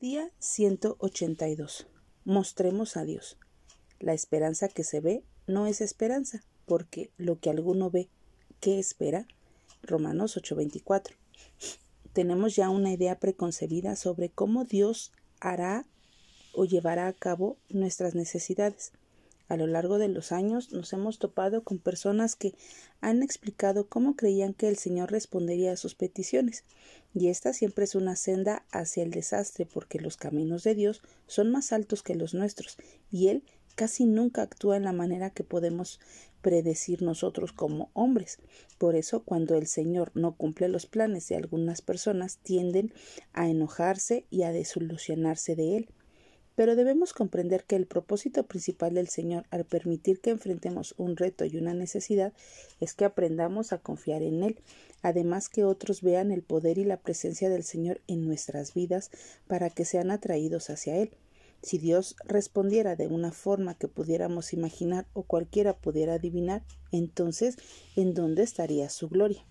Día 182. Mostremos a Dios. La esperanza que se ve no es esperanza, porque lo que alguno ve, ¿qué espera? Romanos 8:24. Tenemos ya una idea preconcebida sobre cómo Dios hará o llevará a cabo nuestras necesidades. A lo largo de los años nos hemos topado con personas que han explicado cómo creían que el Señor respondería a sus peticiones, y esta siempre es una senda hacia el desastre, porque los caminos de Dios son más altos que los nuestros, y Él casi nunca actúa en la manera que podemos predecir nosotros como hombres. Por eso, cuando el Señor no cumple los planes de algunas personas, tienden a enojarse y a desilusionarse de Él. Pero debemos comprender que el propósito principal del Señor al permitir que enfrentemos un reto y una necesidad es que aprendamos a confiar en Él, además que otros vean el poder y la presencia del Señor en nuestras vidas para que sean atraídos hacia Él. Si Dios respondiera de una forma que pudiéramos imaginar o cualquiera pudiera adivinar, entonces ¿en dónde estaría su gloria?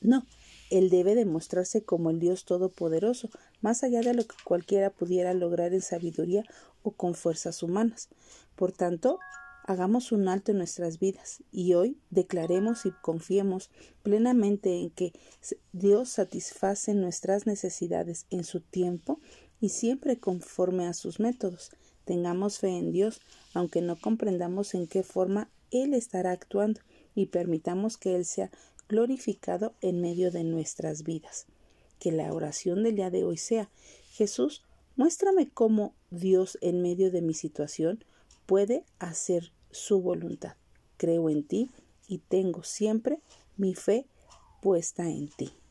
No, él debe demostrarse como el Dios Todopoderoso, más allá de lo que cualquiera pudiera lograr en sabiduría o con fuerzas humanas. Por tanto, hagamos un alto en nuestras vidas y hoy declaremos y confiemos plenamente en que Dios satisface nuestras necesidades en su tiempo y siempre conforme a sus métodos. Tengamos fe en Dios, aunque no comprendamos en qué forma Él estará actuando, y permitamos que Él sea glorificado en medio de nuestras vidas. Que la oración del día de hoy sea Jesús, muéstrame cómo Dios en medio de mi situación puede hacer su voluntad. Creo en ti y tengo siempre mi fe puesta en ti.